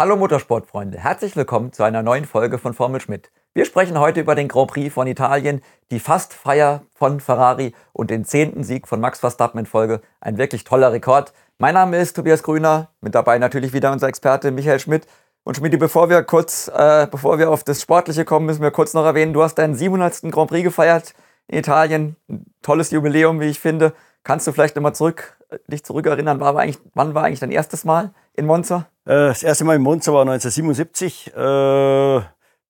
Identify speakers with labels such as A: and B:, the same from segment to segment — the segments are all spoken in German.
A: Hallo Motorsportfreunde, herzlich willkommen zu einer neuen Folge von Formel Schmidt. Wir sprechen heute über den Grand Prix von Italien, die Fastfeier von Ferrari und den zehnten Sieg von Max Verstappen in Folge. Ein wirklich toller Rekord. Mein Name ist Tobias Grüner, mit dabei natürlich wieder unser Experte Michael Schmidt. Und Schmidt, bevor wir kurz, äh, bevor wir auf das Sportliche kommen, müssen wir kurz noch erwähnen, du hast deinen 700. Grand Prix gefeiert in Italien. Ein tolles Jubiläum, wie ich finde. Kannst du vielleicht nochmal zurück, dich zurückerinnern, war eigentlich, wann war eigentlich dein erstes Mal in Monza?
B: Äh, das erste Mal in Monza war 1977. Äh,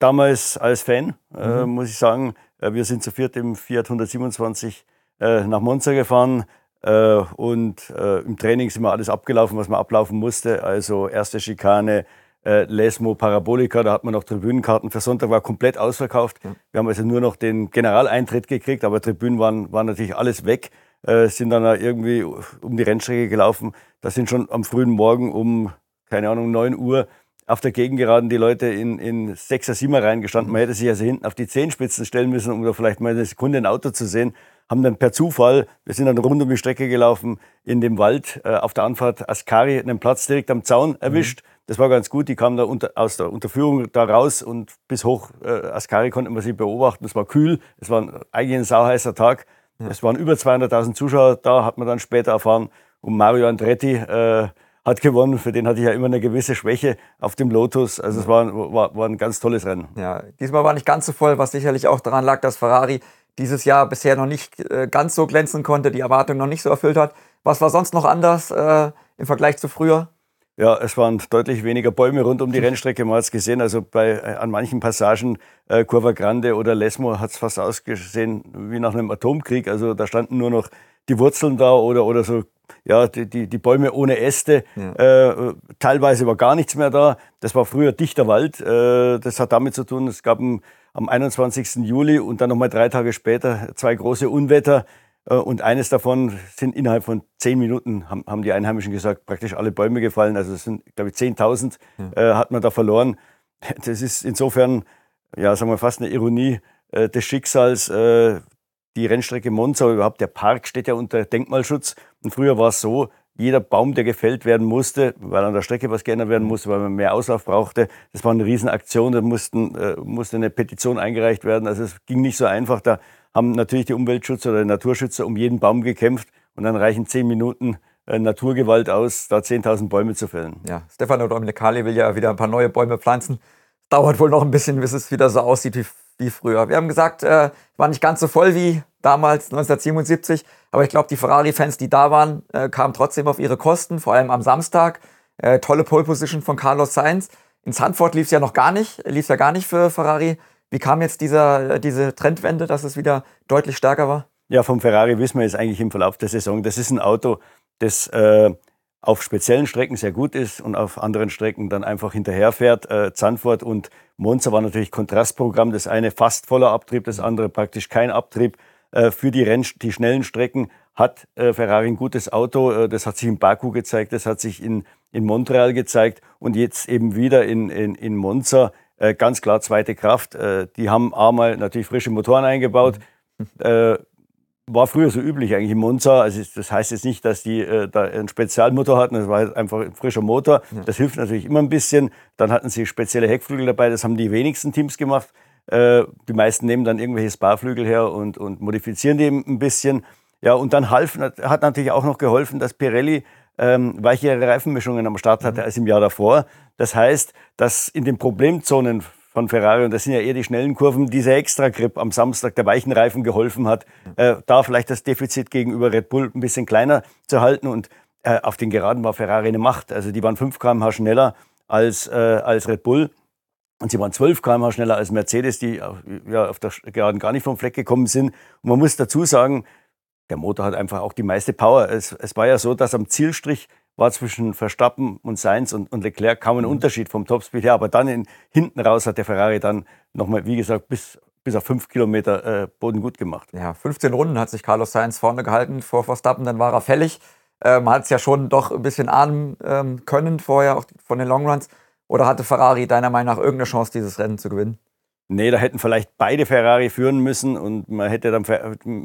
B: damals als Fan, äh, mhm. muss ich sagen. Äh, wir sind zu viert im Fiat 127 äh, nach Monza gefahren. Äh, und im Training sind wir alles abgelaufen, was man ablaufen musste. Also erste Schikane, Lesmo Parabolica, da hat man noch Tribünenkarten. Für Sonntag war komplett ausverkauft. Mhm. Wir haben also nur noch den Generaleintritt gekriegt, aber Tribünen waren, waren natürlich alles weg. Äh, sind dann irgendwie um die Rennstrecke gelaufen. Da sind schon am frühen Morgen um, keine Ahnung, 9 Uhr auf der Gegengeraden die Leute in, in 6er, 7er reingestanden. Man hätte sich also hinten auf die Zehenspitzen stellen müssen, um da vielleicht mal eine Sekunde ein Auto zu sehen. Haben dann per Zufall, wir sind dann rund um die Strecke gelaufen, in dem Wald äh, auf der Anfahrt Ascari einen Platz direkt am Zaun erwischt. Mhm. Das war ganz gut. Die kamen da unter, aus der Unterführung da raus und bis hoch äh, Ascari konnte man sie beobachten. Es war kühl, es war eigentlich ein sauheißer Tag. Es waren über 200.000 Zuschauer da, hat man dann später erfahren. Und Mario Andretti äh, hat gewonnen. Für den hatte ich ja immer eine gewisse Schwäche auf dem Lotus. Also es war, war, war ein ganz tolles Rennen.
A: Ja, diesmal war nicht ganz so voll, was sicherlich auch daran lag, dass Ferrari dieses Jahr bisher noch nicht äh, ganz so glänzen konnte, die Erwartungen noch nicht so erfüllt hat. Was war sonst noch anders äh, im Vergleich zu früher?
B: Ja, es waren deutlich weniger Bäume rund um die Rennstrecke. Man hat es gesehen, also bei, äh, an manchen Passagen, äh, Curva Grande oder Lesmo, hat es fast ausgesehen wie nach einem Atomkrieg. Also da standen nur noch die Wurzeln da oder, oder so ja, die, die, die Bäume ohne Äste. Ja. Äh, teilweise war gar nichts mehr da. Das war früher dichter Wald. Äh, das hat damit zu tun, es gab am 21. Juli und dann nochmal drei Tage später zwei große Unwetter. Äh, und eines davon sind innerhalb von zehn Minuten, haben, haben die Einheimischen gesagt, praktisch alle Bäume gefallen. Also es sind, glaube ich, 10.000 ja. äh, hat man da verloren. Das ist insofern, ja, sagen wir fast eine Ironie äh, des Schicksals. Äh, die Rennstrecke Monza, überhaupt der Park steht ja unter Denkmalschutz. Und früher war es so, jeder Baum, der gefällt werden musste, weil an der Strecke was geändert werden musste, weil man mehr Auslauf brauchte, das war eine Riesenaktion, da mussten, äh, musste eine Petition eingereicht werden. Also es ging nicht so einfach. Da haben natürlich die Umweltschützer oder die Naturschützer um jeden Baum gekämpft und dann reichen zehn Minuten äh, Naturgewalt aus, da 10.000 Bäume zu fällen.
A: Ja, Stefano Dominicali will ja wieder ein paar neue Bäume pflanzen. Dauert wohl noch ein bisschen, bis es wieder so aussieht wie, wie früher. Wir haben gesagt, äh, war nicht ganz so voll wie damals 1977, aber ich glaube, die Ferrari-Fans, die da waren, äh, kamen trotzdem auf ihre Kosten, vor allem am Samstag. Äh, tolle Pole Position von Carlos Sainz. In Zandvoort lief es ja noch gar nicht, lief ja gar nicht für Ferrari. Wie kam jetzt dieser, äh, diese Trendwende, dass es wieder deutlich stärker war?
B: Ja, vom Ferrari wissen wir jetzt eigentlich im Verlauf der Saison, das ist ein Auto, das äh, auf speziellen Strecken sehr gut ist und auf anderen Strecken dann einfach hinterherfährt. Äh, Zandvoort und Monza war natürlich Kontrastprogramm. Das eine fast voller Abtrieb, das andere praktisch kein Abtrieb. Äh, für die, Renn die schnellen Strecken hat äh, Ferrari ein gutes Auto. Äh, das hat sich in Baku gezeigt, das hat sich in, in Montreal gezeigt und jetzt eben wieder in, in, in Monza äh, ganz klar zweite Kraft. Äh, die haben einmal natürlich frische Motoren eingebaut. Äh, war früher so üblich eigentlich in Monza. Also das heißt jetzt nicht, dass die äh, da einen Spezialmotor hatten. Das war einfach ein frischer Motor. Ja. Das hilft natürlich immer ein bisschen. Dann hatten sie spezielle Heckflügel dabei. Das haben die wenigsten Teams gemacht. Äh, die meisten nehmen dann irgendwelche Sparflügel her und, und modifizieren die ein bisschen. Ja, und dann half, hat natürlich auch noch geholfen, dass Pirelli ähm, weichere Reifenmischungen am Start hatte mhm. als im Jahr davor. Das heißt, dass in den Problemzonen von Ferrari, und das sind ja eher die schnellen Kurven, dieser Extra-Grip am Samstag der weichen Reifen geholfen hat, äh, da vielleicht das Defizit gegenüber Red Bull ein bisschen kleiner zu halten. Und äh, auf den Geraden war Ferrari eine Macht. Also die waren 5 km/h schneller als, äh, als Red Bull. Und sie waren 12 km/h schneller als Mercedes, die ja, auf der Geraden gar nicht vom Fleck gekommen sind. Und man muss dazu sagen, der Motor hat einfach auch die meiste Power. Es, es war ja so, dass am Zielstrich war zwischen Verstappen und Sainz und, und Leclerc kaum ein mhm. Unterschied vom Topspeed her. Aber dann in, hinten raus hat der Ferrari dann nochmal, wie gesagt, bis, bis auf fünf Kilometer äh, Boden gut gemacht.
A: Ja, 15 Runden hat sich Carlos Sainz vorne gehalten vor Verstappen, dann war er fällig. Äh, man hat es ja schon doch ein bisschen ahnen ähm, können vorher, auch von den Longruns. Oder hatte Ferrari deiner Meinung nach irgendeine Chance, dieses Rennen zu gewinnen?
B: Nee, da hätten vielleicht beide Ferrari führen müssen und man hätte dann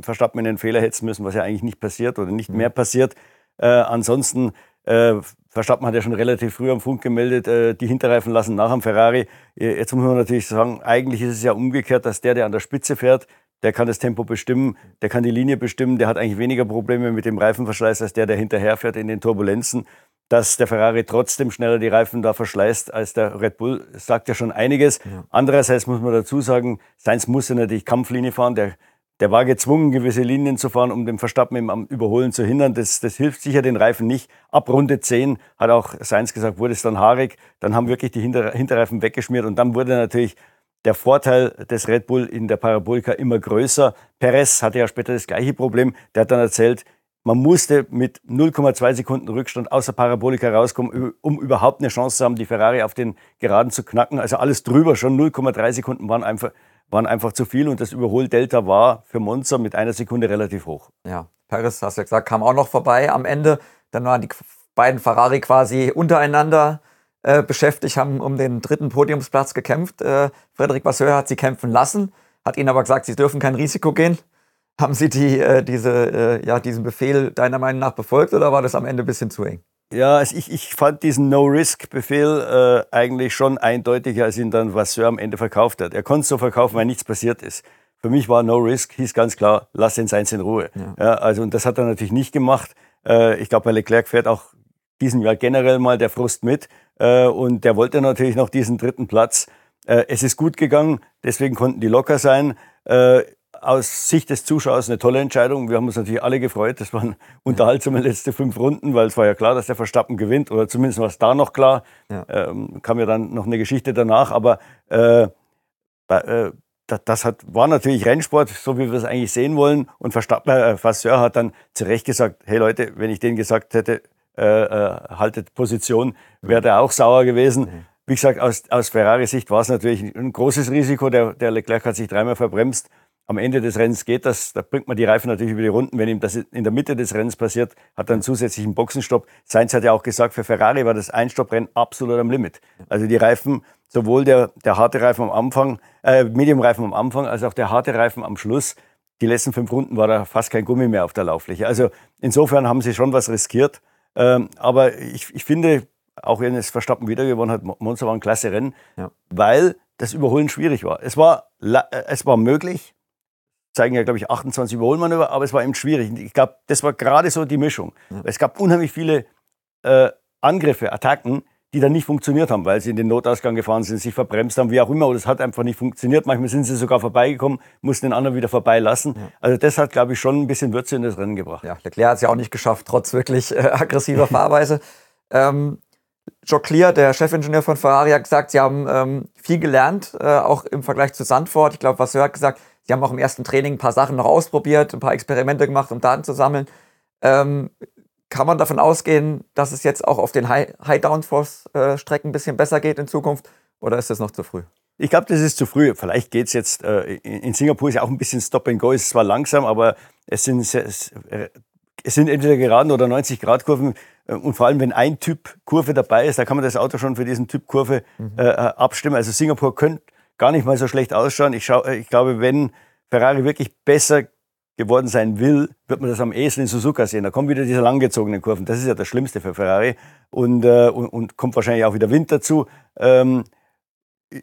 B: Verstappen in den Fehler hetzen müssen, was ja eigentlich nicht passiert oder nicht mhm. mehr passiert. Äh, ansonsten, äh, Verstappen hat ja schon relativ früh am Funk gemeldet, äh, die Hinterreifen lassen nach am Ferrari. Äh, jetzt muss man natürlich sagen, eigentlich ist es ja umgekehrt, dass der, der an der Spitze fährt, der kann das Tempo bestimmen, der kann die Linie bestimmen, der hat eigentlich weniger Probleme mit dem Reifenverschleiß als der, der hinterher fährt in den Turbulenzen. Dass der Ferrari trotzdem schneller die Reifen da verschleißt als der Red Bull, sagt ja schon einiges. Ja. Andererseits muss man dazu sagen, Sainz musste natürlich Kampflinie fahren. Der der war gezwungen, gewisse Linien zu fahren, um den Verstappen im, am Überholen zu hindern. Das, das hilft sicher den Reifen nicht. Ab Runde 10 hat auch Sainz gesagt, wurde es dann haarig. Dann haben wirklich die Hinter, Hinterreifen weggeschmiert und dann wurde natürlich der Vorteil des Red Bull in der Parabolika immer größer. Perez hatte ja später das gleiche Problem. Der hat dann erzählt, man musste mit 0,2 Sekunden Rückstand aus der Parabolika rauskommen, um überhaupt eine Chance zu haben, die Ferrari auf den Geraden zu knacken. Also alles drüber, schon 0,3 Sekunden waren einfach waren einfach zu viel und das Überholdelta war für Monza mit einer Sekunde relativ hoch.
A: Ja, Paris, hast du ja gesagt, kam auch noch vorbei am Ende. Dann waren die beiden Ferrari quasi untereinander äh, beschäftigt, haben um den dritten Podiumsplatz gekämpft. Äh, Frederik Vasseur hat sie kämpfen lassen, hat ihnen aber gesagt, sie dürfen kein Risiko gehen. Haben Sie die, äh, diese, äh, ja, diesen Befehl deiner Meinung nach befolgt oder war das am Ende ein bisschen zu eng?
B: Ja, also ich, ich fand diesen No-Risk-Befehl äh, eigentlich schon eindeutiger, als ihn dann Vasseur am Ende verkauft hat. Er konnte es so verkaufen, weil nichts passiert ist. Für mich war No-Risk, hieß ganz klar, lass den Seins in Ruhe. Ja. ja. also, und das hat er natürlich nicht gemacht. Äh, ich glaube, bei Leclerc fährt auch diesen Jahr generell mal der Frust mit. Äh, und der wollte natürlich noch diesen dritten Platz. Äh, es ist gut gegangen, deswegen konnten die locker sein. Aus Sicht des Zuschauers eine tolle Entscheidung. Wir haben uns natürlich alle gefreut. Das waren unterhaltsame letzte fünf Runden, weil es war ja klar, dass der Verstappen gewinnt. Oder zumindest war es da noch klar. Ja. Ähm, kam ja dann noch eine Geschichte danach. Aber äh, äh, das hat, war natürlich Rennsport, so wie wir es eigentlich sehen wollen. Und Verstappen, äh, Vasseur hat dann zu Recht gesagt, hey Leute, wenn ich denen gesagt hätte, äh, äh, haltet Position, wäre der auch sauer gewesen. Mhm. Wie gesagt, aus, aus Ferrari-Sicht war es natürlich ein großes Risiko. Der, der Leclerc hat sich dreimal verbremst am Ende des Rennens geht das, da bringt man die Reifen natürlich über die Runden. Wenn ihm das in der Mitte des Rennens passiert, hat er einen zusätzlichen Boxenstopp. Sainz hat ja auch gesagt, für Ferrari war das Einstopprennen absolut am Limit. Also die Reifen, sowohl der, der harte Reifen am Anfang, äh, Medium-Reifen am Anfang, als auch der harte Reifen am Schluss. Die letzten fünf Runden war da fast kein Gummi mehr auf der Lauffläche. Also insofern haben sie schon was riskiert. Ähm, aber ich, ich finde, auch wenn es Verstappen wieder gewonnen hat, Monza war ein klasse Rennen, ja. weil das Überholen schwierig war. Es war, äh, es war möglich, zeigen ja, glaube ich, 28 Überholmanöver, aber es war eben schwierig. Ich glaube, das war gerade so die Mischung. Ja. Es gab unheimlich viele äh, Angriffe, Attacken, die dann nicht funktioniert haben, weil sie in den Notausgang gefahren sind, sich verbremst haben, wie auch immer, oder es hat einfach nicht funktioniert. Manchmal sind sie sogar vorbeigekommen, mussten den anderen wieder vorbeilassen. Ja. Also das hat, glaube ich, schon ein bisschen Würze in das Rennen gebracht.
A: Ja, Leclerc hat es ja auch nicht geschafft, trotz wirklich äh, aggressiver Fahrweise. ähm, Joe Clear, der Chefingenieur von Ferrari, hat gesagt, sie haben ähm, viel gelernt, äh, auch im Vergleich zu Sandford. Ich glaube, was er hat gesagt, Sie haben auch im ersten Training ein paar Sachen noch ausprobiert, ein paar Experimente gemacht, um Daten zu sammeln. Ähm, kann man davon ausgehen, dass es jetzt auch auf den High-Downforce-Strecken ein bisschen besser geht in Zukunft? Oder ist das noch zu früh?
B: Ich glaube, das ist zu früh. Vielleicht geht es jetzt, äh, in Singapur ist ja auch ein bisschen Stop and Go, es ist zwar langsam, aber es sind, es, es sind entweder Geraden oder 90-Grad-Kurven. Äh, und vor allem, wenn ein Typ Kurve dabei ist, da kann man das Auto schon für diesen Typ Kurve mhm. äh, abstimmen. Also Singapur könnte gar nicht mal so schlecht ausschauen. Ich, schau, ich glaube, wenn Ferrari wirklich besser geworden sein will, wird man das am ehesten in Suzuka sehen. Da kommen wieder diese langgezogenen Kurven. Das ist ja das Schlimmste für Ferrari. Und, äh, und, und, kommt wahrscheinlich auch wieder Wind dazu. Ähm,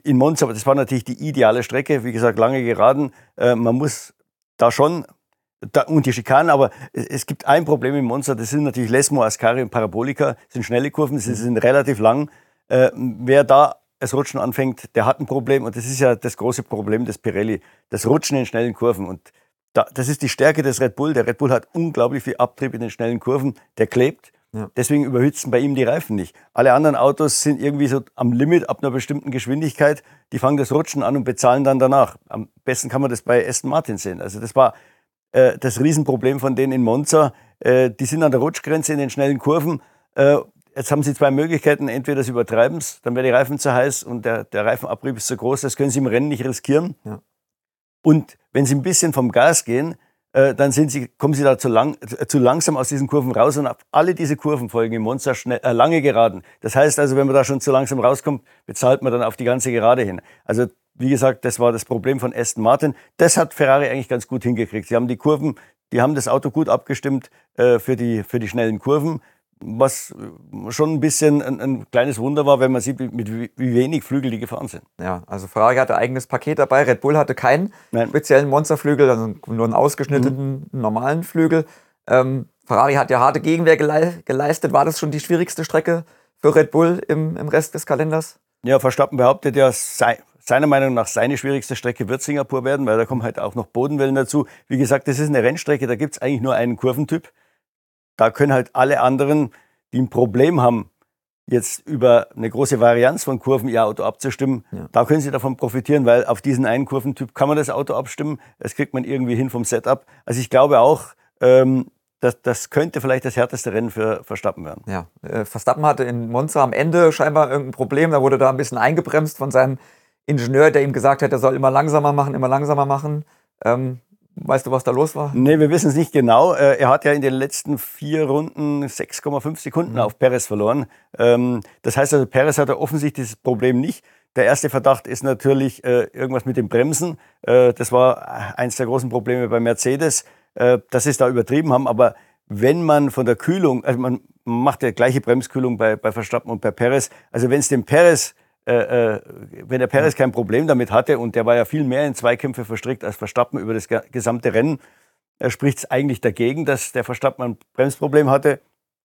B: in Monza, aber das war natürlich die ideale Strecke. Wie gesagt, lange geraden. Äh, man muss da schon, da, und die Schikanen, aber es, gibt ein Problem in Monza. Das sind natürlich Lesmo, Ascari und Parabolika. Das sind schnelle Kurven, sie sind relativ lang. Äh, wer da das Rutschen anfängt, der hat ein Problem. Und das ist ja das große Problem des Pirelli, das Rutschen in schnellen Kurven. Und da, das ist die Stärke des Red Bull. Der Red Bull hat unglaublich viel Abtrieb in den schnellen Kurven. Der klebt. Ja. Deswegen überhützen bei ihm die Reifen nicht. Alle anderen Autos sind irgendwie so am Limit ab einer bestimmten Geschwindigkeit. Die fangen das Rutschen an und bezahlen dann danach. Am besten kann man das bei Aston Martin sehen. Also das war äh, das Riesenproblem von denen in Monza. Äh, die sind an der Rutschgrenze in den schnellen Kurven. Äh, Jetzt haben Sie zwei Möglichkeiten. Entweder Sie übertreiben es, dann werden die Reifen zu heiß und der, der Reifenabrieb ist zu groß. Das können Sie im Rennen nicht riskieren. Ja. Und wenn Sie ein bisschen vom Gas gehen, äh, dann sind Sie, kommen Sie da zu, lang, äh, zu langsam aus diesen Kurven raus und alle diese Kurven folgen im Monster schnell, äh, lange Geraden. Das heißt also, wenn man da schon zu langsam rauskommt, bezahlt man dann auf die ganze Gerade hin. Also wie gesagt, das war das Problem von Aston Martin. Das hat Ferrari eigentlich ganz gut hingekriegt. Sie haben die Kurven, die haben das Auto gut abgestimmt äh, für, die, für die schnellen Kurven was schon ein bisschen ein, ein, kleines Wunder war, wenn man sieht, mit wie wenig Flügel die gefahren sind.
A: Ja, also Ferrari hatte eigenes Paket dabei, Red Bull hatte keinen Nein. speziellen Monsterflügel, also nur einen ausgeschnittenen mhm. normalen Flügel. Ähm, Ferrari hat ja harte Gegenwehr geleistet. War das schon die schwierigste Strecke für Red Bull im, im Rest des Kalenders?
B: Ja, Verstappen behauptet ja, sei, seiner Meinung nach seine schwierigste Strecke wird Singapur werden, weil da kommen halt auch noch Bodenwellen dazu. Wie gesagt, das ist eine Rennstrecke, da gibt es eigentlich nur einen Kurventyp. Da können halt alle anderen, die ein Problem haben, jetzt über eine große Varianz von Kurven ihr Auto abzustimmen, ja. da können sie davon profitieren, weil auf diesen einen Kurventyp kann man das Auto abstimmen. Das kriegt man irgendwie hin vom Setup. Also ich glaube auch, ähm, das, das könnte vielleicht das härteste Rennen für Verstappen werden.
A: Ja, äh, Verstappen hatte in Monza am Ende scheinbar irgendein Problem. Da wurde da ein bisschen eingebremst von seinem Ingenieur, der ihm gesagt hat, er soll immer langsamer machen, immer langsamer machen. Ähm, weißt du, was da los war?
B: Nee, wir wissen es nicht genau. Äh, er hat ja in den letzten vier Runden 6,5 Sekunden mhm. auf Perez verloren. Ähm, das heißt also, Perez hatte offensichtlich das Problem nicht. Der erste Verdacht ist natürlich äh, irgendwas mit den Bremsen. Äh, das war eins der großen Probleme bei Mercedes dass sie es da übertrieben haben. Aber wenn man von der Kühlung, also man macht ja gleiche Bremskühlung bei, bei Verstappen und bei Perez, also wenn es dem Perez äh, äh, wenn der Perez kein Problem damit hatte und der war ja viel mehr in Zweikämpfe verstrickt als Verstappen über das gesamte Rennen, äh, spricht es eigentlich dagegen, dass der Verstappen ein Bremsproblem hatte.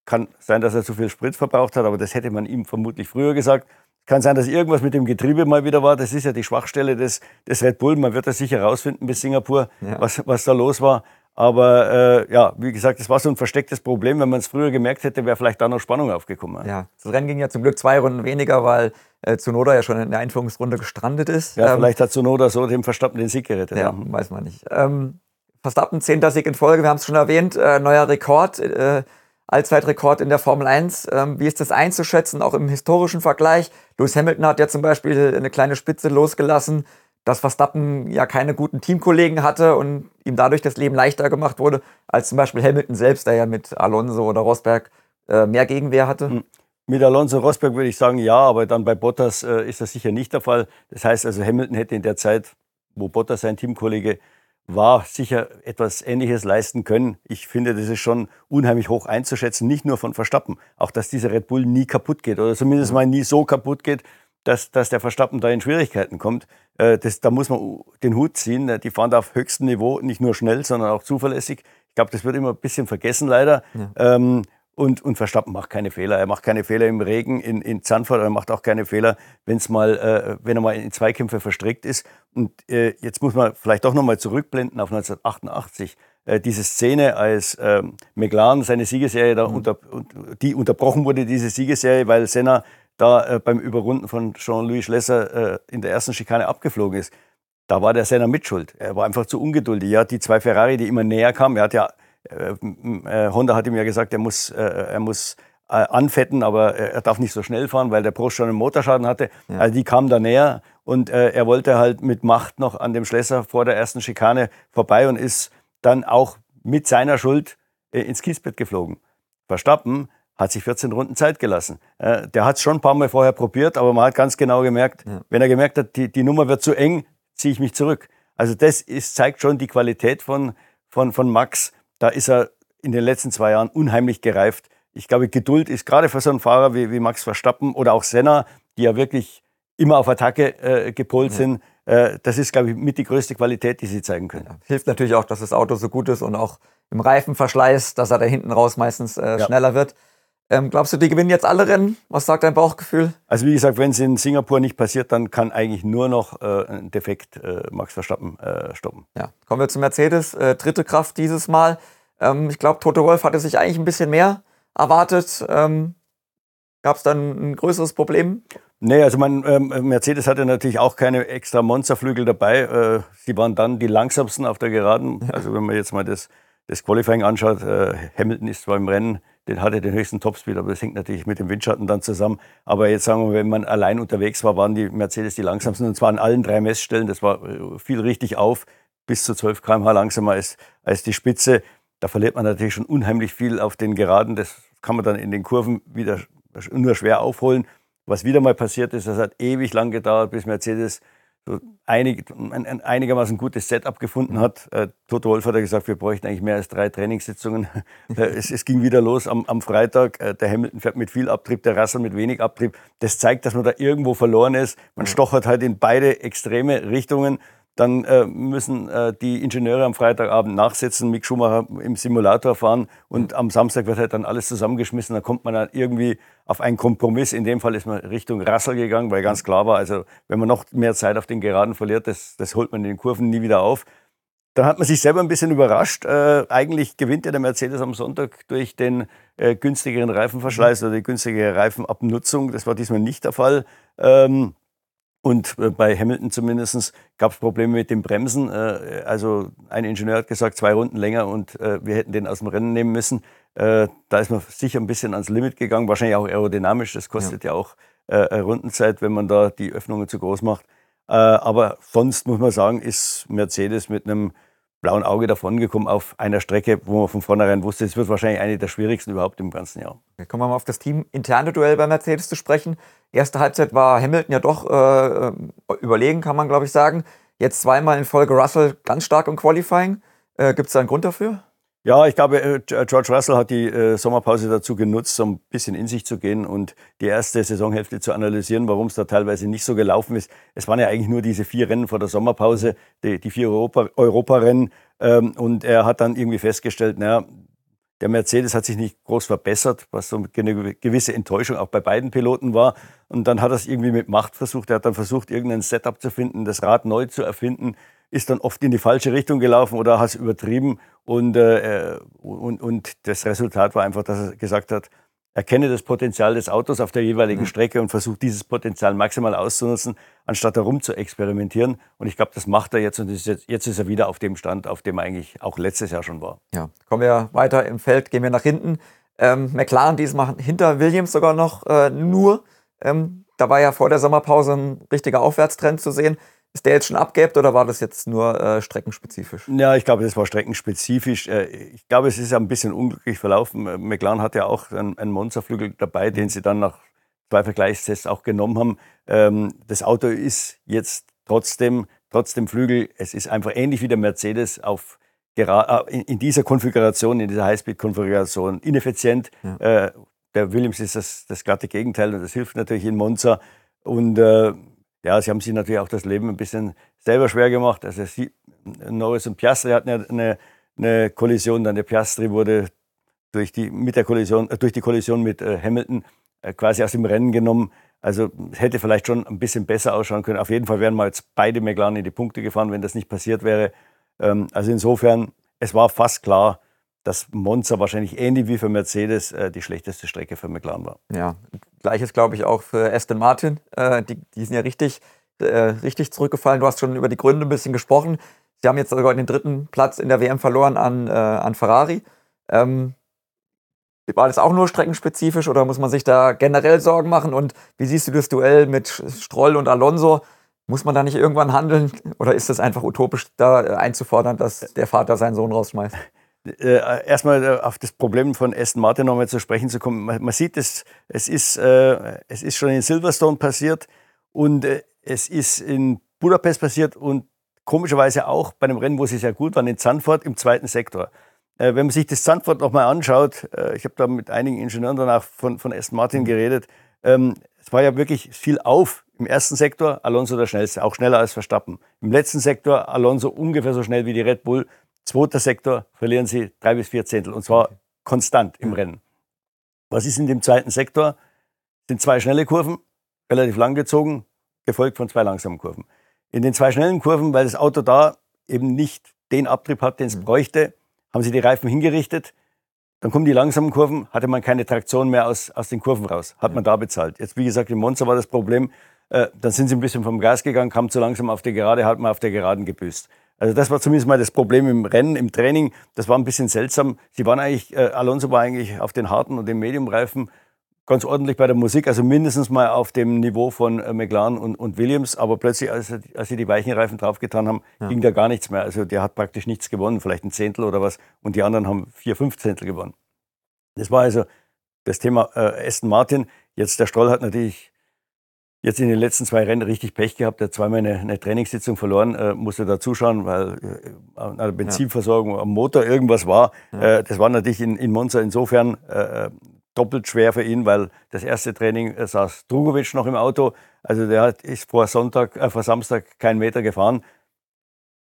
B: Kann sein, dass er zu viel Sprit verbraucht hat, aber das hätte man ihm vermutlich früher gesagt. Kann sein, dass irgendwas mit dem Getriebe mal wieder war. Das ist ja die Schwachstelle des, des Red Bull. Man wird das sicher rausfinden bis Singapur, ja. was, was da los war. Aber äh, ja, wie gesagt, das war so ein verstecktes Problem. Wenn man es früher gemerkt hätte, wäre vielleicht da noch Spannung aufgekommen.
A: Ja, das Rennen ging ja zum Glück zwei Runden weniger, weil äh, Zunoda ja schon in der Einführungsrunde gestrandet ist.
B: Ja, ähm, vielleicht hat Zunoda so dem Verstappen den Sieg gerettet.
A: Ja, weiß man nicht. Ähm, Verstappen, zehnter Sieg in Folge, wir haben es schon erwähnt, äh, neuer Rekord, äh, Allzeitrekord in der Formel 1. Ähm, wie ist das einzuschätzen, auch im historischen Vergleich? Lewis Hamilton hat ja zum Beispiel eine kleine Spitze losgelassen dass Verstappen ja keine guten Teamkollegen hatte und ihm dadurch das Leben leichter gemacht wurde, als zum Beispiel Hamilton selbst, der ja mit Alonso oder Rosberg äh, mehr Gegenwehr hatte? Hm.
B: Mit Alonso und Rosberg würde ich sagen, ja, aber dann bei Bottas äh, ist das sicher nicht der Fall. Das heißt also, Hamilton hätte in der Zeit, wo Bottas sein Teamkollege war, sicher etwas Ähnliches leisten können. Ich finde, das ist schon unheimlich hoch einzuschätzen, nicht nur von Verstappen, auch dass dieser Red Bull nie kaputt geht oder zumindest mal nie so kaputt geht, dass, dass der Verstappen da in Schwierigkeiten kommt. Äh, das, da muss man den Hut ziehen. Die fahren da auf höchstem Niveau, nicht nur schnell, sondern auch zuverlässig. Ich glaube, das wird immer ein bisschen vergessen leider. Ja. Ähm, und, und Verstappen macht keine Fehler. Er macht keine Fehler im Regen in, in Zandvoort, er macht auch keine Fehler, wenn's mal, äh, wenn er mal in Zweikämpfe verstrickt ist. Und äh, jetzt muss man vielleicht doch nochmal zurückblenden auf 1988. Äh, diese Szene, als ähm, McLaren seine Siegesserie da mhm. unter, die unterbrochen wurde, diese Siegesserie, weil Senna da äh, beim Überrunden von Jean-Louis Schlesser äh, in der ersten Schikane abgeflogen ist, da war der Senna mitschuld. Er war einfach zu ungeduldig. Ja, die zwei Ferrari, die immer näher kamen, er hat ja, äh, äh Honda hat ihm ja gesagt, er muss, äh, er muss äh, anfetten, aber er darf nicht so schnell fahren, weil der Prost schon einen Motorschaden hatte. Ja. Also die kamen da näher und er wollte halt mit Macht noch an dem Schlesser vor der ersten Schikane vorbei und ist dann auch mit seiner Schuld ins Kiesbett geflogen. Verstappen hat sich 14 Runden Zeit gelassen. Äh, der hat es schon ein paar Mal vorher probiert, aber man hat ganz genau gemerkt, ja. wenn er gemerkt hat, die, die Nummer wird zu eng, ziehe ich mich zurück. Also das ist, zeigt schon die Qualität von, von, von Max. Da ist er in den letzten zwei Jahren unheimlich gereift. Ich glaube, Geduld ist gerade für so einen Fahrer wie, wie Max Verstappen oder auch Senna, die ja wirklich immer auf Attacke äh, gepolt ja. sind. Äh, das ist, glaube ich, mit die größte Qualität, die sie zeigen können. Ja.
A: Hilft natürlich auch, dass das Auto so gut ist und auch im Reifenverschleiß, dass er da hinten raus meistens äh, schneller wird. Ähm, glaubst du, die gewinnen jetzt alle Rennen? Was sagt dein Bauchgefühl?
B: Also wie gesagt, wenn es in Singapur nicht passiert, dann kann eigentlich nur noch äh, ein Defekt äh, Max Verstappen äh, stoppen.
A: Ja, kommen wir zu Mercedes. Äh, dritte Kraft dieses Mal. Ähm, ich glaube, Toto Wolf hatte sich eigentlich ein bisschen mehr erwartet. Ähm, Gab es dann ein größeres Problem?
B: Nee, also mein ähm, Mercedes hatte natürlich auch keine extra Monsterflügel dabei. Äh, sie waren dann die langsamsten auf der Geraden. Also wenn man jetzt mal das, das Qualifying anschaut, äh, Hamilton ist zwar im Rennen den hatte den höchsten Topspeed, aber das hängt natürlich mit dem Windschatten dann zusammen. Aber jetzt sagen wir, wenn man allein unterwegs war, waren die Mercedes die langsamsten und zwar an allen drei Messstellen. Das war äh, viel richtig auf, bis zu 12 km/h langsamer als, als die Spitze. Da verliert man natürlich schon unheimlich viel auf den Geraden. Das kann man dann in den Kurven wieder nur schwer aufholen. Was wieder mal passiert ist, das hat ewig lang gedauert, bis Mercedes so einig, ein, ein einigermaßen gutes Setup gefunden mhm. hat. Äh, Toto Wolf hat ja gesagt, wir bräuchten eigentlich mehr als drei Trainingssitzungen. Äh, es, es, ging wieder los am, am Freitag. Äh, der Hamilton fährt mit viel Abtrieb, der Russell mit wenig Abtrieb. Das zeigt, dass man da irgendwo verloren ist. Man stochert halt in beide extreme Richtungen. Dann äh, müssen äh, die Ingenieure am Freitagabend nachsetzen, Mick Schumacher im Simulator fahren und mhm. am Samstag wird halt dann alles zusammengeschmissen. Dann kommt man dann irgendwie auf einen Kompromiss. In dem Fall ist man Richtung Rassel gegangen, weil ganz klar war, also wenn man noch mehr Zeit auf den Geraden verliert, das, das holt man in den Kurven nie wieder auf. Dann hat man sich selber ein bisschen überrascht. Äh, eigentlich gewinnt ja der Mercedes am Sonntag durch den äh, günstigeren Reifenverschleiß mhm. oder die günstigere Reifenabnutzung. Das war diesmal nicht der Fall. Ähm, und äh, bei Hamilton zumindest gab es Probleme mit den Bremsen. Äh, also ein Ingenieur hat gesagt, zwei Runden länger und äh, wir hätten den aus dem Rennen nehmen müssen. Da ist man sicher ein bisschen ans Limit gegangen, wahrscheinlich auch aerodynamisch. Das kostet ja, ja auch Rundenzeit, wenn man da die Öffnungen zu groß macht. Aber sonst muss man sagen, ist Mercedes mit einem blauen Auge davongekommen auf einer Strecke, wo man von vornherein wusste, es wird wahrscheinlich eine der schwierigsten überhaupt im ganzen Jahr.
A: Okay, kommen wir mal auf das Team interne Duell bei Mercedes zu sprechen. Erste Halbzeit war Hamilton ja doch äh, überlegen, kann man glaube ich sagen. Jetzt zweimal in Folge Russell ganz stark im Qualifying. Äh, Gibt es da einen Grund dafür?
B: Ja, ich glaube, äh, George Russell hat die äh, Sommerpause dazu genutzt, so ein bisschen in sich zu gehen und die erste Saisonhälfte zu analysieren, warum es da teilweise nicht so gelaufen ist. Es waren ja eigentlich nur diese vier Rennen vor der Sommerpause, die, die vier Europa, Europarennen. Ähm, und er hat dann irgendwie festgestellt, naja, der Mercedes hat sich nicht groß verbessert, was so eine gewisse Enttäuschung auch bei beiden Piloten war. Und dann hat er es irgendwie mit Macht versucht. Er hat dann versucht, irgendein Setup zu finden, das Rad neu zu erfinden ist dann oft in die falsche Richtung gelaufen oder hat es übertrieben. Und, äh, und, und das Resultat war einfach, dass er gesagt hat, erkenne das Potenzial des Autos auf der jeweiligen mhm. Strecke und versuche dieses Potenzial maximal auszunutzen, anstatt herum zu experimentieren. Und ich glaube, das macht er jetzt und ist jetzt, jetzt, ist er wieder auf dem Stand, auf dem er eigentlich auch letztes Jahr schon war.
A: Ja, kommen wir weiter im Feld, gehen wir nach hinten. Ähm, McLaren diesmal hinter Williams sogar noch äh, nur. Ähm, da war ja vor der Sommerpause ein richtiger Aufwärtstrend zu sehen. Ist der jetzt schon abgehabt oder war das jetzt nur äh, streckenspezifisch?
B: Ja, ich glaube, das war streckenspezifisch. Äh, ich glaube, es ist ein bisschen unglücklich verlaufen. Äh, McLaren hat ja auch einen, einen Monsterflügel dabei, den sie dann nach zwei Vergleichstests auch genommen haben. Ähm, das Auto ist jetzt trotzdem, trotz dem Flügel, es ist einfach ähnlich wie der Mercedes auf äh, in dieser Konfiguration, in dieser Highspeed-Konfiguration ineffizient. Ja. Der Williams ist das, das glatte Gegenteil und das hilft natürlich in Monza. Und ja, sie haben sich natürlich auch das Leben ein bisschen selber schwer gemacht. Also sie, Norris und Piastri hatten ja eine, eine Kollision, dann der Piastri wurde durch die, mit der Kollision, äh, durch die Kollision mit äh, Hamilton äh, quasi aus dem Rennen genommen. Also hätte vielleicht schon ein bisschen besser ausschauen können. Auf jeden Fall wären mal jetzt beide McLaren in die Punkte gefahren, wenn das nicht passiert wäre. Ähm, also insofern, es war fast klar, dass Monza wahrscheinlich ähnlich wie für Mercedes äh, die schlechteste Strecke für McLaren war.
A: Ja, gleiches glaube ich auch für Aston Martin. Äh, die, die, sind ja richtig, äh, richtig zurückgefallen. Du hast schon über die Gründe ein bisschen gesprochen. Sie haben jetzt sogar den dritten Platz in der WM verloren an, äh, an Ferrari. Ähm, war das auch nur streckenspezifisch oder muss man sich da generell Sorgen machen? Und wie siehst du das Duell mit Stroll und Alonso? Muss man da nicht irgendwann handeln oder ist es einfach utopisch, da einzufordern, dass der Vater seinen Sohn rausschmeißt?
B: äh, erstmal äh, auf das Problem von Aston Martin nochmal zu sprechen zu kommen. Man, man sieht, es, es, ist, äh, es ist schon in Silverstone passiert und äh, es ist in Budapest passiert und komischerweise auch bei einem Rennen, wo sie sehr gut waren, in Zandvoort im zweiten Sektor. Äh, wenn man sich das Zandvoort nochmal anschaut, äh, ich habe da mit einigen Ingenieuren danach von, von Aston Martin geredet, ähm, es war ja wirklich viel auf. Im ersten Sektor Alonso der schnellste, auch schneller als Verstappen. Im letzten Sektor Alonso ungefähr so schnell wie die Red Bull. Zweiter Sektor verlieren sie drei bis vier Zehntel und zwar konstant im Rennen. Was ist in dem zweiten Sektor? Sind zwei schnelle Kurven, relativ lang gezogen, gefolgt von zwei langsamen Kurven. In den zwei schnellen Kurven, weil das Auto da eben nicht den Abtrieb hat, den es mhm. bräuchte, haben sie die Reifen hingerichtet. Dann kommen die langsamen Kurven, hatte man keine Traktion mehr aus, aus den Kurven raus. Hat man da bezahlt. Jetzt, wie gesagt, im Monster war das Problem, äh, dann sind sie ein bisschen vom Gas gegangen, kam zu langsam auf der Gerade, hat man auf der Geraden gebüßt. Also das war zumindest mal das Problem im Rennen, im Training. Das war ein bisschen seltsam. Sie waren eigentlich, äh, Alonso war eigentlich auf den harten und den Mediumreifen ganz ordentlich bei der Musik, also mindestens mal auf dem Niveau von äh, McLaren und, und, Williams. Aber plötzlich, als, als sie die weichen Reifen draufgetan haben, ja. ging da gar nichts mehr. Also der hat praktisch nichts gewonnen, vielleicht ein Zehntel oder was. Und die anderen haben vier, fünf Zehntel gewonnen. Das war also das Thema äh, Aston Martin. Jetzt der Stroll hat natürlich jetzt in den letzten zwei Rennen richtig Pech gehabt. Er hat zweimal eine, eine Trainingssitzung verloren, äh, musste da zuschauen, weil äh, an der Benzinversorgung ja. am Motor irgendwas war. Ja. Äh, das war natürlich in, in Monza insofern äh, doppelt schwer für ihn, weil das erste Training äh, saß Drugovic noch im Auto. Also der hat, ist vor Sonntag, äh, vor Samstag keinen Meter gefahren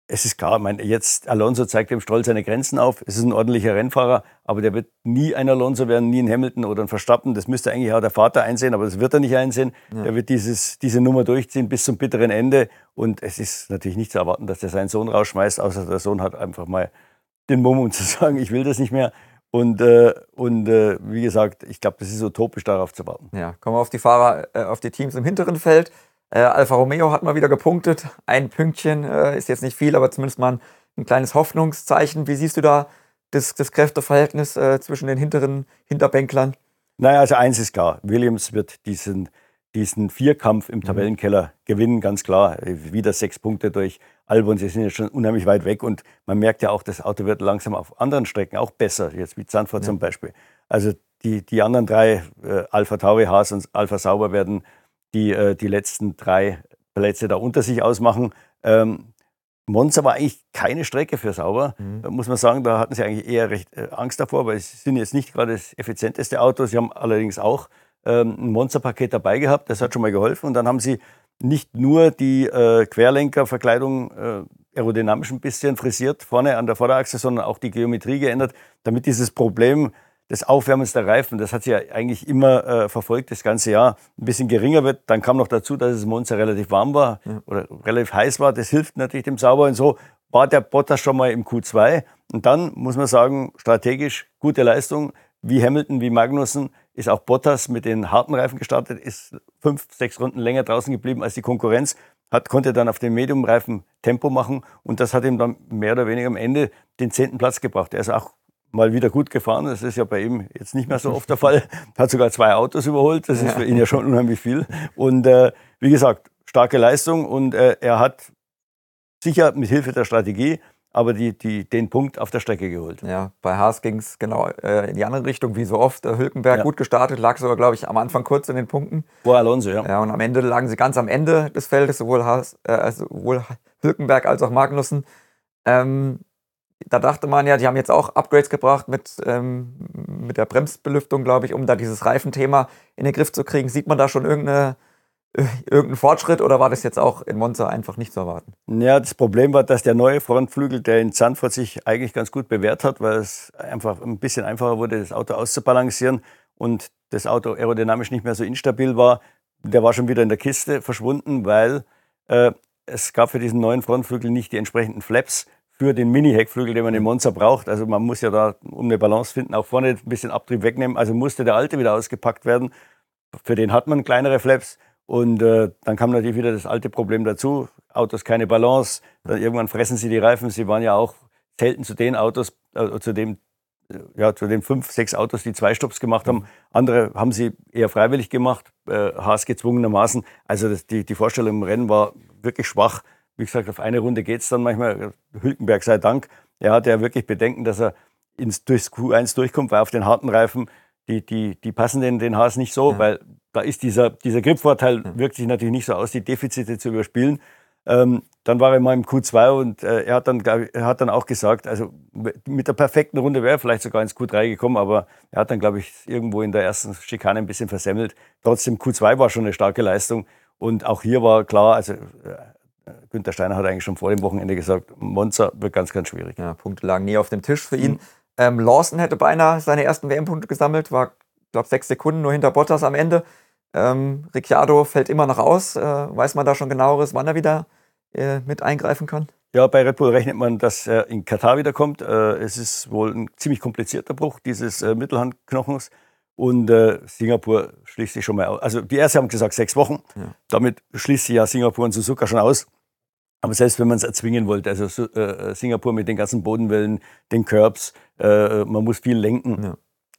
B: es ist klar, ich meine, jetzt Alonso zeigt dem Stroll seine Grenzen auf. Es ist ein ordentlicher Rennfahrer, aber der wird nie ein Alonso werden, nie ein Hamilton oder ein Verstappen. Das müsste eigentlich auch der Vater einsehen, aber das wird er nicht einsehen. Ja. Er wird dieses, diese Nummer durchziehen bis zum bitteren Ende. Und es ist natürlich nicht zu erwarten, dass der seinen Sohn rausschmeißt, außer der Sohn hat einfach mal den Mumm, um zu sagen, ich will das nicht mehr. Und, äh, und äh, wie gesagt, ich glaube, das ist utopisch, darauf zu warten.
A: Ja, kommen wir auf die Fahrer, äh, auf die Teams im hinteren Feld. Äh, Alfa Romeo hat mal wieder gepunktet. Ein Pünktchen äh, ist jetzt nicht viel, aber zumindest mal ein, ein kleines Hoffnungszeichen. Wie siehst du da das, das Kräfteverhältnis äh, zwischen den hinteren Hinterbänklern?
B: Naja, also eins ist klar. Williams wird diesen, diesen Vierkampf im mhm. Tabellenkeller gewinnen, ganz klar. Wieder sechs Punkte durch Albon. Sie sind ja schon unheimlich weit weg und man merkt ja auch, das Auto wird langsam auf anderen Strecken auch besser, jetzt wie Zandvoort ja. zum Beispiel. Also die, die anderen drei, äh, Alpha Tauri, Haas und Alpha Sauber, werden die äh, die letzten drei Plätze da unter sich ausmachen. Ähm, Monza war eigentlich keine Strecke für Sauber, mhm. muss man sagen. Da hatten sie eigentlich eher recht äh, Angst davor, weil sie sind jetzt nicht gerade das effizienteste Auto. Sie haben allerdings auch ähm, ein Monza-Paket dabei gehabt, das hat schon mal geholfen. Und dann haben sie nicht nur die äh, Querlenkerverkleidung äh, aerodynamisch ein bisschen frisiert vorne an der Vorderachse, sondern auch die Geometrie geändert, damit dieses Problem des Aufwärmens der Reifen, das hat sie ja eigentlich immer äh, verfolgt, das ganze Jahr, ein bisschen geringer wird. Dann kam noch dazu, dass es Monza relativ warm war ja. oder relativ heiß war. Das hilft natürlich dem Sauber. Und so war der Bottas schon mal im Q2. Und dann muss man sagen, strategisch gute Leistung. Wie Hamilton, wie Magnussen ist auch Bottas mit den harten Reifen gestartet, ist fünf, sechs Runden länger draußen geblieben als die Konkurrenz, hat, konnte dann auf den Medium-Reifen Tempo machen und das hat ihm dann mehr oder weniger am Ende den zehnten Platz gebracht. Er ist auch mal wieder gut gefahren. Das ist ja bei ihm jetzt nicht mehr so oft der Fall. Hat sogar zwei Autos überholt. Das ist für ihn ja schon unheimlich viel. Und äh, wie gesagt, starke Leistung und äh, er hat sicher mit Hilfe der Strategie aber die, die, den Punkt auf der Strecke geholt.
A: Ja, bei Haas ging es genau äh, in die andere Richtung, wie so oft. Hülkenberg ja. gut gestartet, lag sogar, glaube ich, am Anfang kurz in den Punkten.
B: Vor Alonso, ja.
A: Ja, und am Ende lagen sie ganz am Ende des Feldes, sowohl, Haas, äh, sowohl Hülkenberg als auch Magnussen. Ähm, da dachte man ja, die haben jetzt auch Upgrades gebracht mit, ähm, mit der Bremsbelüftung, glaube ich, um da dieses Reifenthema in den Griff zu kriegen. Sieht man da schon irgendeine, irgendeinen Fortschritt oder war das jetzt auch in Monza einfach nicht zu erwarten?
B: Ja, das Problem war, dass der neue Frontflügel, der in Zandvoort sich eigentlich ganz gut bewährt hat, weil es einfach ein bisschen einfacher wurde, das Auto auszubalancieren und das Auto aerodynamisch nicht mehr so instabil war, der war schon wieder in der Kiste verschwunden, weil äh, es gab für diesen neuen Frontflügel nicht die entsprechenden Flaps für den Mini-Heckflügel, den man im Monza braucht. Also man muss ja da, um eine Balance finden, auch vorne ein bisschen Abtrieb wegnehmen. Also musste der alte wieder ausgepackt werden. Für den hat man kleinere Flaps. Und äh, dann kam natürlich wieder das alte Problem dazu. Autos keine Balance. Dann irgendwann fressen sie die Reifen. Sie waren ja auch selten zu den Autos, äh, zu dem äh, ja, zu den fünf, sechs Autos, die zwei Stopps gemacht haben. Andere haben sie eher freiwillig gemacht, äh, Haas gezwungenermaßen. Also das, die, die Vorstellung im Rennen war wirklich schwach. Wie gesagt, auf eine Runde geht es dann manchmal. Hülkenberg sei Dank. Er hatte ja wirklich Bedenken, dass er ins, durchs Q1 durchkommt, weil auf den harten Reifen, die, die, die passen den, den Haas nicht so, ja. weil da ist dieser, dieser Gripvorteil, ja. wirkt sich natürlich nicht so aus, die Defizite zu überspielen. Ähm, dann war er mal im Q2 und äh, er, hat dann, er hat dann auch gesagt, also mit der perfekten Runde wäre er vielleicht sogar ins Q3 gekommen, aber er hat dann, glaube ich, irgendwo in der ersten Schikane ein bisschen versemmelt. Trotzdem, Q2 war schon eine starke Leistung und auch hier war klar, also Günther Steiner hat eigentlich schon vor dem Wochenende gesagt, Monza wird ganz, ganz schwierig.
A: Ja, Punkte lagen nie auf dem Tisch für ihn. Mhm. Ähm, Lawson hätte beinahe seine ersten WM-Punkte gesammelt, war, glaube sechs Sekunden nur hinter Bottas am Ende. Ähm, Ricciardo fällt immer noch aus. Äh, weiß man da schon genaueres, wann er wieder äh, mit eingreifen kann?
B: Ja, bei Red Bull rechnet man, dass er in Katar wiederkommt. Äh, es ist wohl ein ziemlich komplizierter Bruch dieses äh, Mittelhandknochens. Und äh, Singapur schließt sich schon mal aus. Also die ersten haben gesagt sechs Wochen. Ja. Damit schließt sich ja Singapur und Suzuka schon aus. Aber selbst wenn man es erzwingen wollte, also äh, Singapur mit den ganzen Bodenwellen, den Curbs, äh, man muss viel lenken, ja.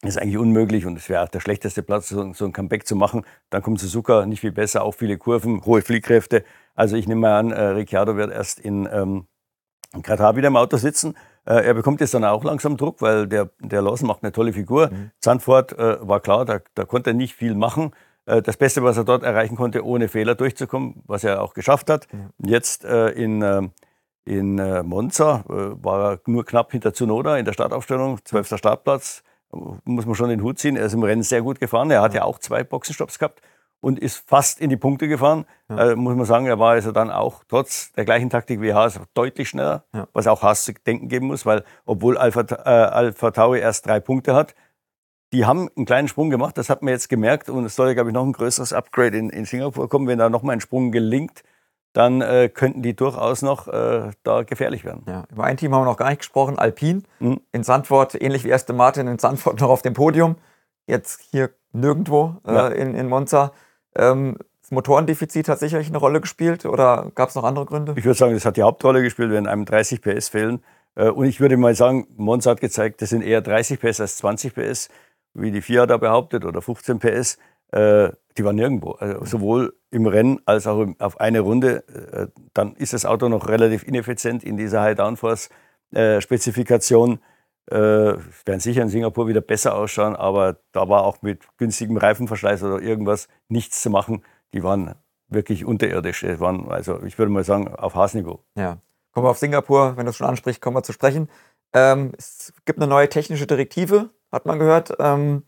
B: ist eigentlich unmöglich und es wäre auch der schlechteste Platz, so, so, ein Comeback zu machen. Dann kommt Suzuka nicht viel besser, auch viele Kurven, hohe Fliehkräfte. Also ich nehme mal an, äh, Ricciardo wird erst in, ähm, in Katar wieder im Auto sitzen. Äh, er bekommt jetzt dann auch langsam Druck, weil der, der Lawson macht eine tolle Figur. Mhm. Zandvoort äh, war klar, da, da konnte er nicht viel machen. Äh, das Beste, was er dort erreichen konnte, ohne Fehler durchzukommen, was er auch geschafft hat. Jetzt äh, in, äh, in Monza war er nur knapp hinter Zunoda in der Startaufstellung, 12. Startplatz. Muss man schon den Hut ziehen. Er ist im Rennen sehr gut gefahren. Er hat ja auch zwei Boxenstopps gehabt und ist fast in die Punkte gefahren. Ja. Äh, muss man sagen, er war also dann auch trotz der gleichen Taktik wie Haas deutlich schneller, ja. was auch Haas zu denken geben muss, weil obwohl Alpha, äh, Alpha Tauri erst drei Punkte hat, die haben einen kleinen Sprung gemacht, das hat man jetzt gemerkt und es soll, glaube ich, noch ein größeres Upgrade in, in Singapur kommen. Wenn da noch mal ein Sprung gelingt, dann äh, könnten die durchaus noch äh, da gefährlich werden.
A: Ja, über ein Team haben wir noch gar nicht gesprochen, Alpine. Mhm. In Sandford, ähnlich wie Aston Martin in Sandford noch auf dem Podium. Jetzt hier nirgendwo äh, ja. in, in Monza. Ähm, das Motorendefizit hat sicherlich eine Rolle gespielt oder gab es noch andere Gründe?
B: Ich würde sagen, das hat die Hauptrolle gespielt, wenn einem 30 PS fehlen. Äh, und ich würde mal sagen, Monza hat gezeigt, das sind eher 30 PS als 20 PS, wie die FIA da behauptet, oder 15 PS. Äh, die waren nirgendwo. Also sowohl im Rennen als auch auf eine Runde. Äh, dann ist das Auto noch relativ ineffizient in dieser High-Downforce-Spezifikation. werden sicher in Singapur wieder besser ausschauen, aber da war auch mit günstigem Reifenverschleiß oder irgendwas nichts zu machen. Die waren wirklich unterirdisch. Die waren, also ich würde mal sagen, auf Haasniveau.
A: Ja. Kommen wir auf Singapur, wenn du es schon ansprichst, kommen wir zu sprechen. Ähm, es gibt eine neue technische Direktive, hat man gehört. Ähm,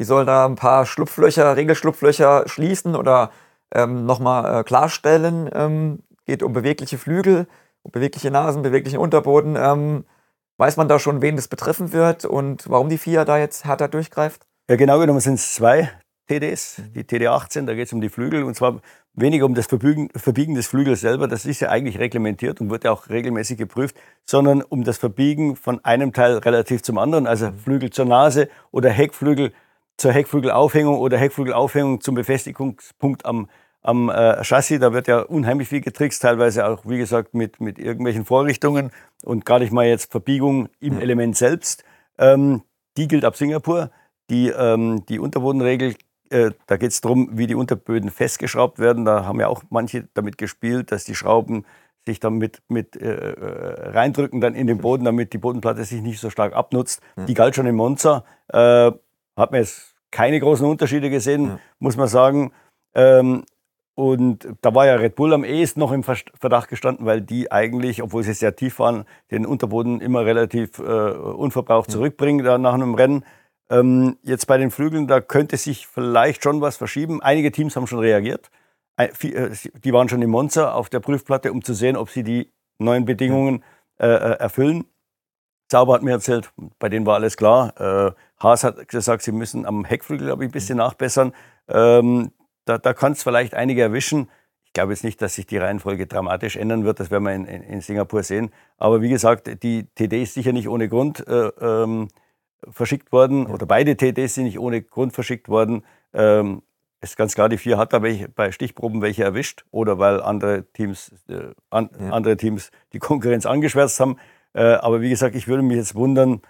A: die soll da ein paar Schlupflöcher, Regelschlupflöcher schließen oder ähm, nochmal äh, klarstellen. Ähm, geht um bewegliche Flügel, um bewegliche Nasen, beweglichen Unterboden. Ähm, weiß man da schon, wen das betreffen wird und warum die FIA da jetzt härter durchgreift?
B: Ja, genau genommen sind es zwei TDs, die TD18, da geht es um die Flügel und zwar weniger um das Verbiegen, Verbiegen, des Flügels selber, das ist ja eigentlich reglementiert und wird ja auch regelmäßig geprüft, sondern um das Verbiegen von einem Teil relativ zum anderen, also Flügel zur Nase oder Heckflügel zur Heckflügelaufhängung oder Heckflügelaufhängung zum Befestigungspunkt am, am äh, Chassis. Da wird ja unheimlich viel getrickst, teilweise auch, wie gesagt, mit, mit irgendwelchen Vorrichtungen und gar nicht mal jetzt Verbiegung im mhm. Element selbst. Ähm, die gilt ab Singapur. Die, ähm, die Unterbodenregel, äh, da geht es darum, wie die Unterböden festgeschraubt werden. Da haben ja auch manche damit gespielt, dass die Schrauben sich dann mit, mit äh, äh reindrücken dann in den Boden, damit die Bodenplatte sich nicht so stark abnutzt. Mhm. Die galt schon im Monza. Äh, hat man jetzt keine großen Unterschiede gesehen, ja. muss man sagen. Ähm, und da war ja Red Bull am ehesten noch im Verdacht gestanden, weil die eigentlich, obwohl sie sehr tief waren, den Unterboden immer relativ äh, unverbraucht zurückbringen da nach einem Rennen. Ähm, jetzt bei den Flügeln, da könnte sich vielleicht schon was verschieben. Einige Teams haben schon reagiert. Äh, die waren schon in Monza auf der Prüfplatte, um zu sehen, ob sie die neuen Bedingungen äh, äh erfüllen. Sauber hat mir erzählt, bei denen war alles klar. Äh, Haas hat gesagt, sie müssen am Heckflügel, glaube ich, ein bisschen nachbessern. Ähm, da da kann es vielleicht einige erwischen. Ich glaube jetzt nicht, dass sich die Reihenfolge dramatisch ändern wird. Das werden wir in, in, in Singapur sehen. Aber wie gesagt, die TD ist sicher nicht ohne Grund äh, ähm, verschickt worden. Ja. Oder beide TDs sind nicht ohne Grund verschickt worden. Ähm, ist ganz klar, die vier hat da welche, bei Stichproben welche erwischt oder weil andere Teams, äh, an, ja. andere Teams die Konkurrenz angeschwärzt haben. Äh, aber wie gesagt, ich würde mich jetzt wundern,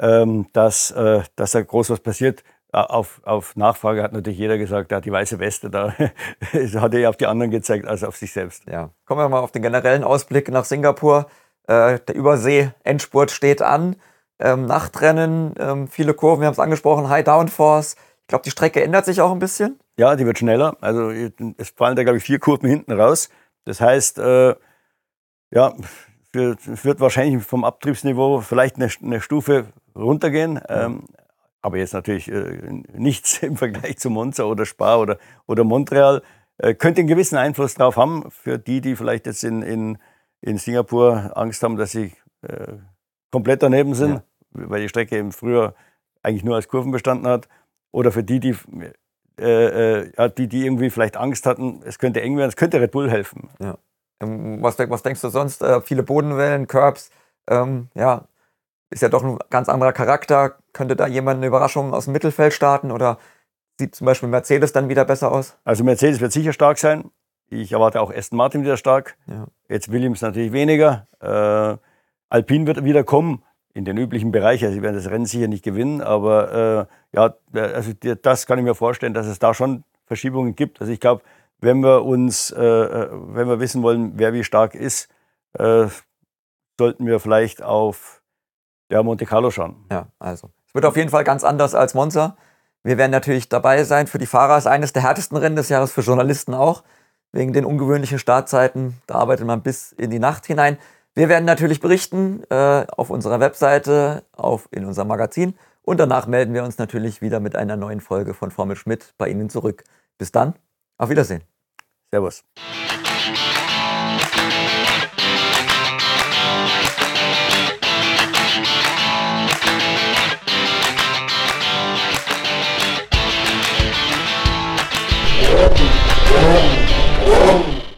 B: ähm, dass, äh, dass da groß was passiert. Auf, auf Nachfrage hat natürlich jeder gesagt, er hat die weiße Weste, da hat er eher auf die anderen gezeigt als auf sich selbst.
A: Ja. Kommen wir mal auf den generellen Ausblick nach Singapur. Äh, der Übersee-Endspurt steht an. Ähm, Nachtrennen, ähm, viele Kurven, wir haben es angesprochen, High Downforce. Ich glaube, die Strecke ändert sich auch ein bisschen.
B: Ja, die wird schneller. Also es fallen da, glaube ich, vier Kurven hinten raus. Das heißt, äh, ja, wird wahrscheinlich vom Abtriebsniveau vielleicht eine, eine Stufe runtergehen. Ähm, aber jetzt natürlich äh, nichts im Vergleich zu Monza oder Spa oder, oder Montreal. Äh, könnte einen gewissen Einfluss darauf haben, für die, die vielleicht jetzt in, in, in Singapur Angst haben, dass sie äh, komplett daneben sind, ja. weil die Strecke eben früher eigentlich nur als Kurven bestanden hat. Oder für die, die, äh, äh die, die irgendwie vielleicht Angst hatten, es könnte eng werden, es könnte Red Bull helfen.
A: Ja. Ähm, was, was, denkst du sonst? Äh, viele Bodenwellen, Curbs, ähm, ja, ist ja doch ein ganz anderer Charakter. Könnte da jemand eine Überraschung aus dem Mittelfeld starten oder sieht zum Beispiel Mercedes dann wieder besser aus?
B: Also Mercedes wird sicher stark sein. Ich erwarte auch Aston Martin wieder stark. Ja. Jetzt Williams natürlich weniger. Äh, Alpine wird wieder kommen in den üblichen Bereich. Also sie werden das Rennen sicher nicht gewinnen, aber äh, ja, also das kann ich mir vorstellen, dass es da schon Verschiebungen gibt. Also ich glaube, wenn wir uns, äh, äh, wenn wir wissen wollen, wer wie stark ist, äh, sollten wir vielleicht auf ja, Monte Carlo schauen.
A: Ja, also. Es wird auf jeden Fall ganz anders als Monza. Wir werden natürlich dabei sein. Für die Fahrer ist eines der härtesten Rennen des Jahres, für Journalisten auch. Wegen den ungewöhnlichen Startzeiten. Da arbeitet man bis in die Nacht hinein. Wir werden natürlich berichten äh, auf unserer Webseite, auf, in unserem Magazin. Und danach melden wir uns natürlich wieder mit einer neuen Folge von Formel Schmidt bei Ihnen zurück. Bis dann, auf Wiedersehen.
B: Servus. Whoa.